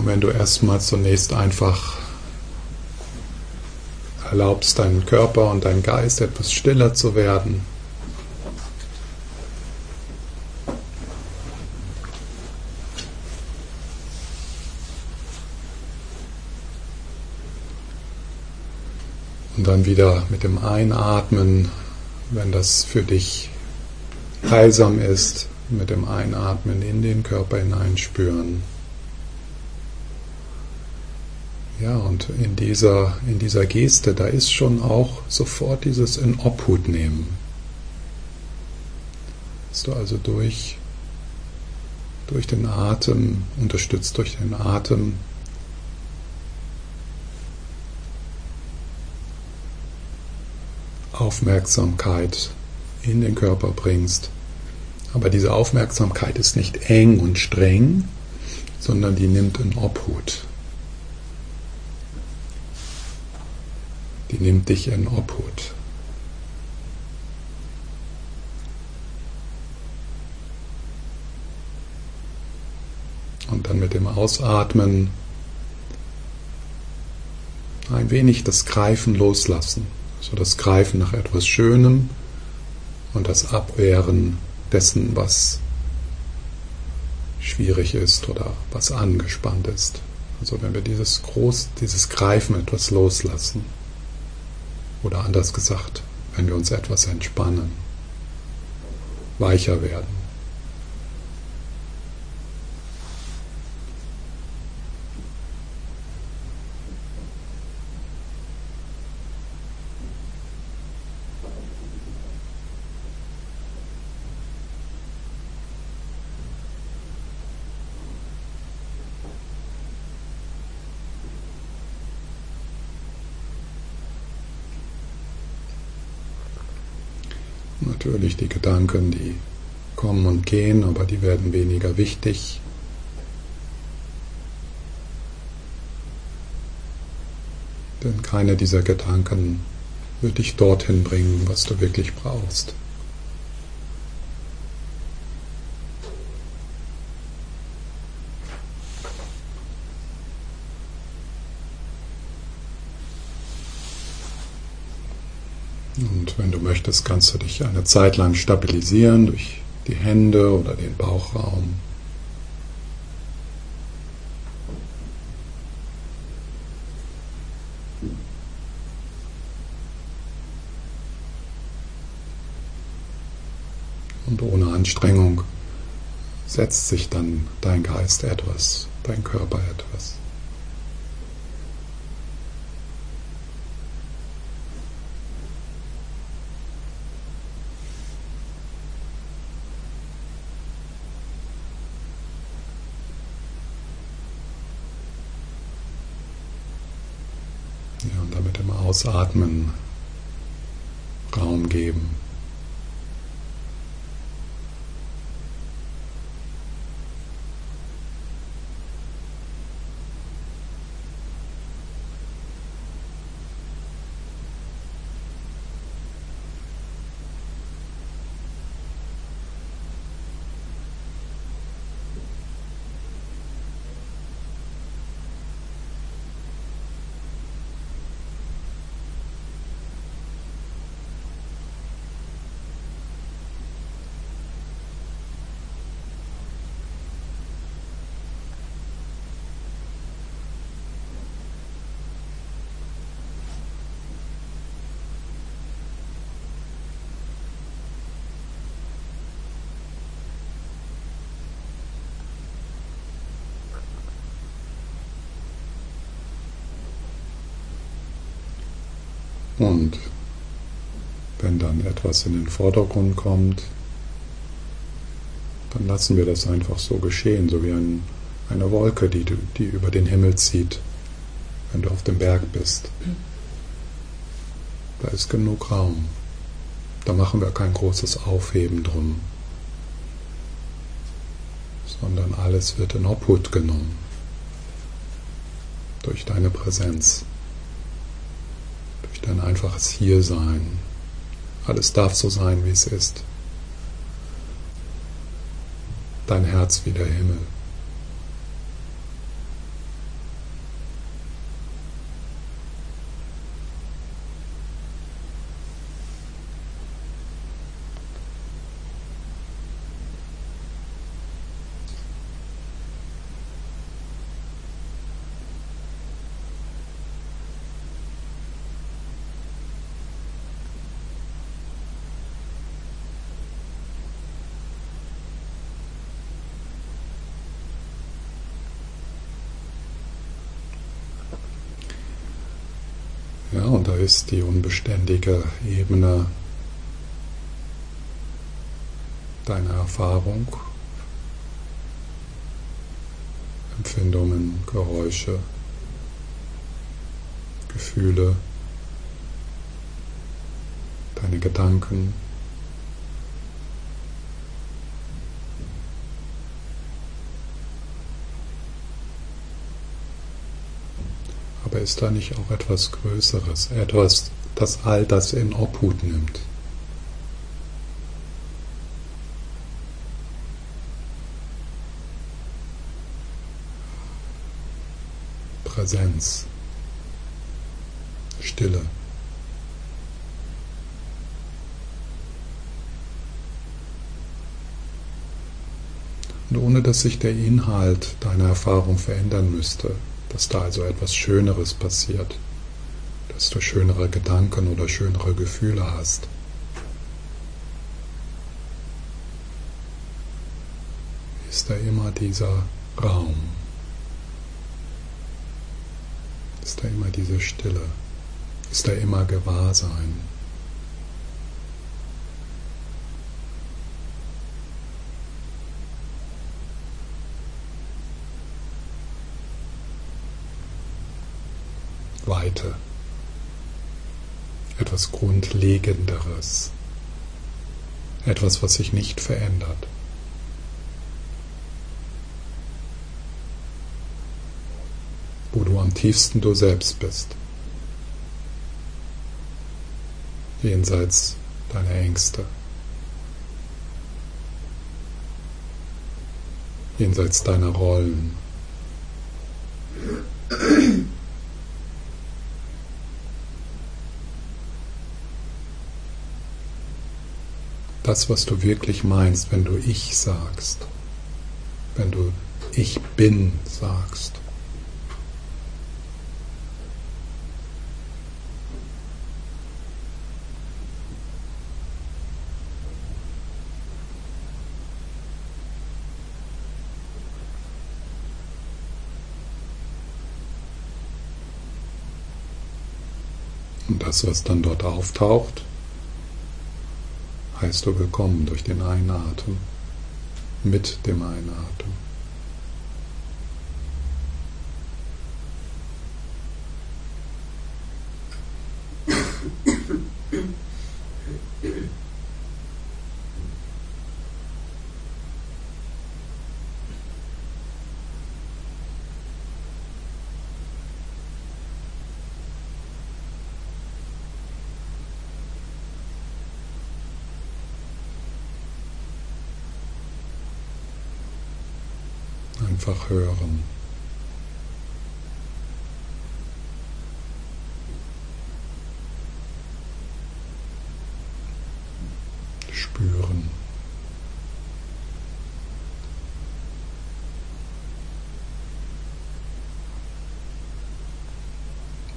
Und wenn du erstmal zunächst einfach erlaubst, deinen Körper und deinen Geist etwas stiller zu werden, Und dann wieder mit dem Einatmen, wenn das für dich heilsam ist, mit dem Einatmen in den Körper hineinspüren. Ja, und in dieser, in dieser Geste, da ist schon auch sofort dieses in Obhut nehmen. Dass du also durch, durch den Atem, unterstützt durch den Atem, Aufmerksamkeit in den Körper bringst. Aber diese Aufmerksamkeit ist nicht eng und streng, sondern die nimmt in Obhut. Die nimmt dich in Obhut. Und dann mit dem Ausatmen ein wenig das Greifen loslassen. So das Greifen nach etwas Schönem und das Abwehren dessen, was schwierig ist oder was angespannt ist. Also wenn wir dieses Groß, dieses Greifen etwas loslassen. Oder anders gesagt, wenn wir uns etwas entspannen, weicher werden. Natürlich die Gedanken, die kommen und gehen, aber die werden weniger wichtig. Denn keine dieser Gedanken wird dich dorthin bringen, was du wirklich brauchst. Wenn du möchtest, kannst du dich eine Zeit lang stabilisieren durch die Hände oder den Bauchraum. Und ohne Anstrengung setzt sich dann dein Geist etwas, dein Körper etwas. Ja, und damit im Ausatmen Raum geben. Und wenn dann etwas in den Vordergrund kommt, dann lassen wir das einfach so geschehen, so wie ein, eine Wolke, die, die über den Himmel zieht, wenn du auf dem Berg bist. Da ist genug Raum. Da machen wir kein großes Aufheben drum, sondern alles wird in Obhut genommen durch deine Präsenz dein einfaches Hiersein. Alles darf so sein, wie es ist. Dein Herz wie der Himmel. Und da ist die unbeständige Ebene deiner Erfahrung, Empfindungen, Geräusche, Gefühle, deine Gedanken. Ist da nicht auch etwas Größeres, etwas, das all das in Obhut nimmt? Präsenz, Stille. Und ohne dass sich der Inhalt deiner Erfahrung verändern müsste, dass da also etwas Schöneres passiert, dass du schönere Gedanken oder schönere Gefühle hast. Ist da immer dieser Raum, ist da immer diese Stille, ist da immer Gewahrsein. Weite, etwas Grundlegenderes, etwas, was sich nicht verändert. wo du am tiefsten du selbst bist, jenseits deiner Ängste, jenseits deiner Rollen. Das, was du wirklich meinst, wenn du ich sagst, wenn du ich bin sagst. Und das, was dann dort auftaucht, heißt du willkommen durch den Einatmen, mit dem Einatmen. Einfach hören. Spüren.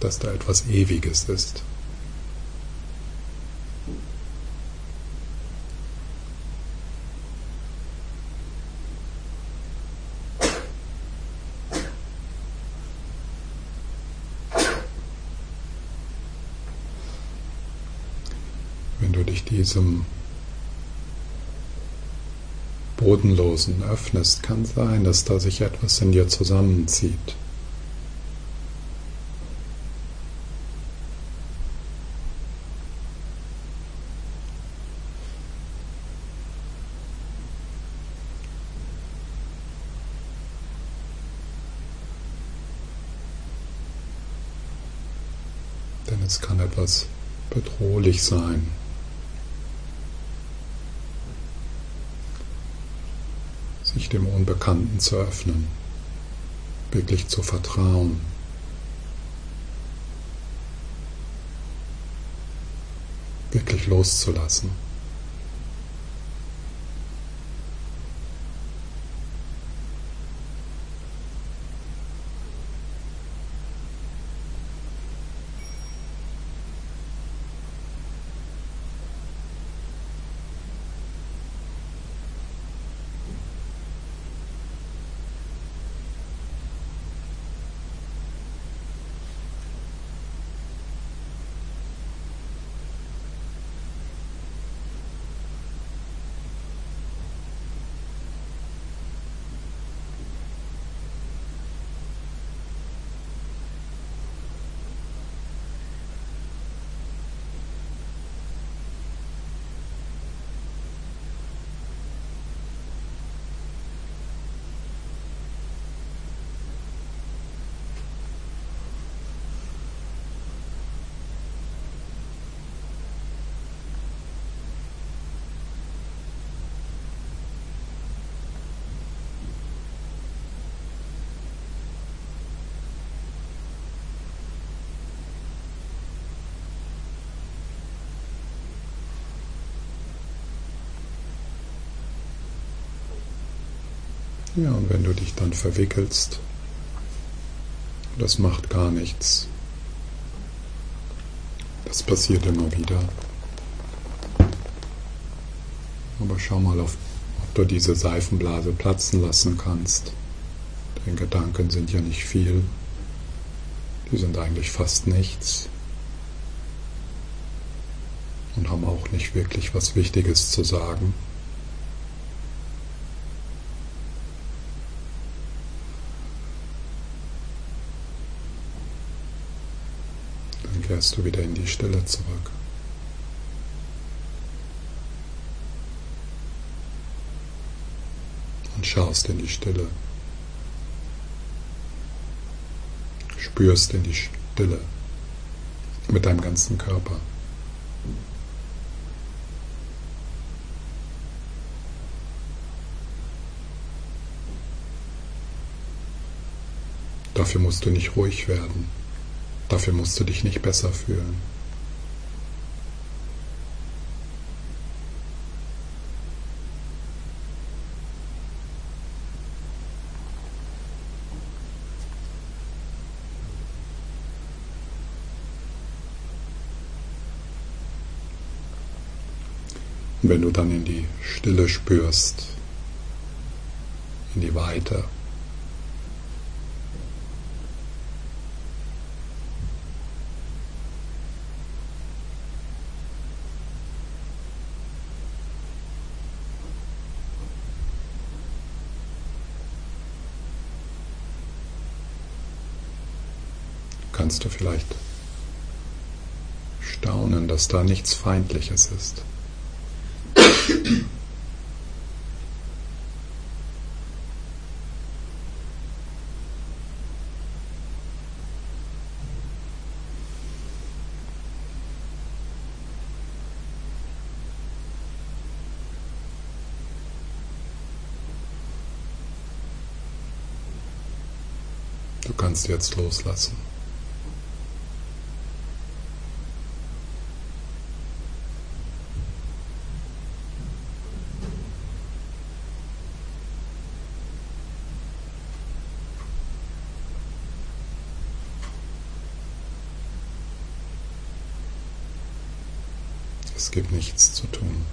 Dass da etwas Ewiges ist. Diesem Bodenlosen öffnest, kann sein, dass da sich etwas in dir zusammenzieht. Denn es kann etwas bedrohlich sein. Sich dem Unbekannten zu öffnen, wirklich zu vertrauen. wirklich loszulassen. Ja, und wenn du dich dann verwickelst, das macht gar nichts. Das passiert immer wieder. Aber schau mal, ob du diese Seifenblase platzen lassen kannst. Denn Gedanken sind ja nicht viel. Die sind eigentlich fast nichts. Und haben auch nicht wirklich was Wichtiges zu sagen. Kehrst du wieder in die Stille zurück. Und schaust in die Stille. Spürst in die Stille mit deinem ganzen Körper. Dafür musst du nicht ruhig werden. Dafür musst du dich nicht besser fühlen. Wenn du dann in die Stille spürst, in die Weite, kannst du vielleicht staunen, dass da nichts Feindliches ist. Du kannst jetzt loslassen. Es gibt nichts zu tun.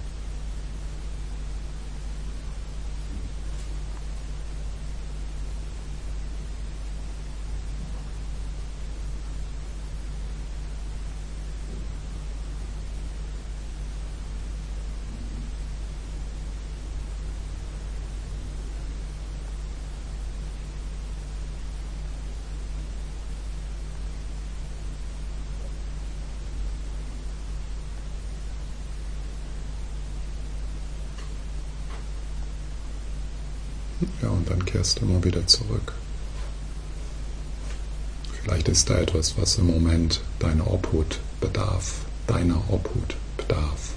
Ja, und dann kehrst du immer wieder zurück. Vielleicht ist da etwas, was im Moment deiner Obhut bedarf, deiner Obhut bedarf.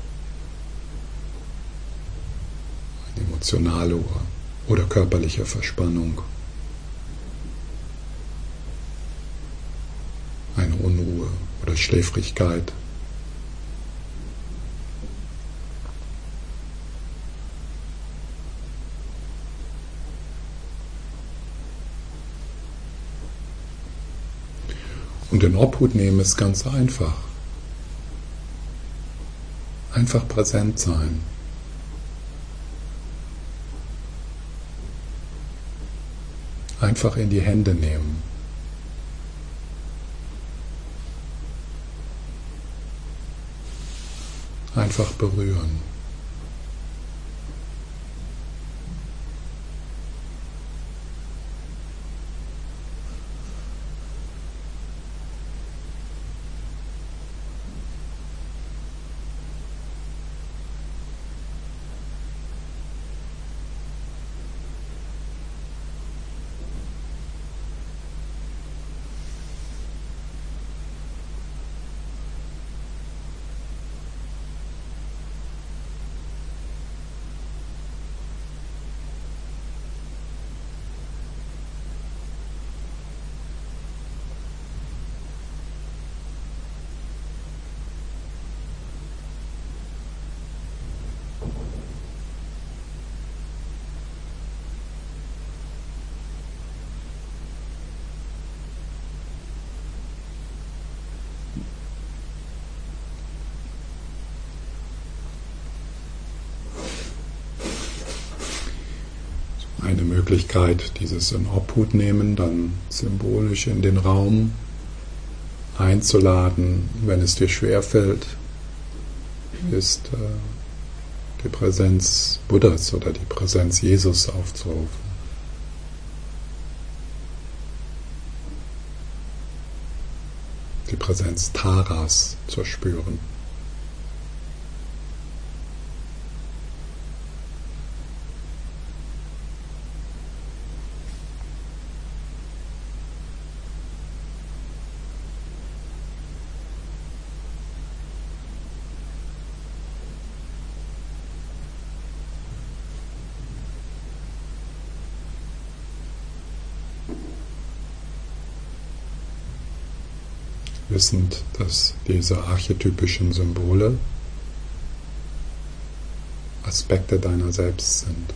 Eine emotionale oder körperliche Verspannung. Eine Unruhe oder Schläfrigkeit. Und in Obhut nehmen ist ganz einfach. Einfach präsent sein. Einfach in die Hände nehmen. Einfach berühren. Möglichkeit, dieses in Obhut nehmen, dann symbolisch in den Raum einzuladen, wenn es dir schwerfällt, ist äh, die Präsenz Buddhas oder die Präsenz Jesus aufzurufen. Die Präsenz Taras zu spüren. Wissend, dass diese archetypischen Symbole Aspekte deiner selbst sind.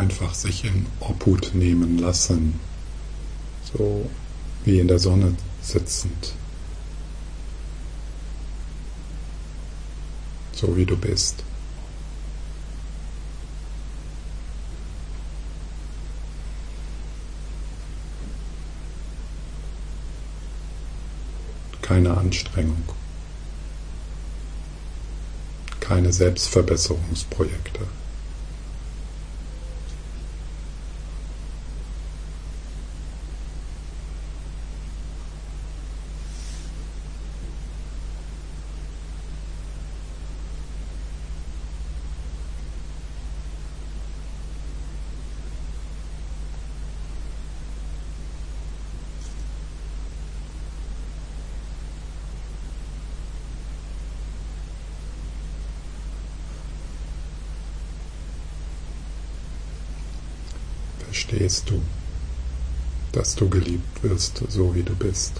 Einfach sich in Obhut nehmen lassen, so wie in der Sonne sitzend, so wie du bist. Keine Anstrengung, keine Selbstverbesserungsprojekte. Verstehst du, dass du geliebt wirst, so wie du bist.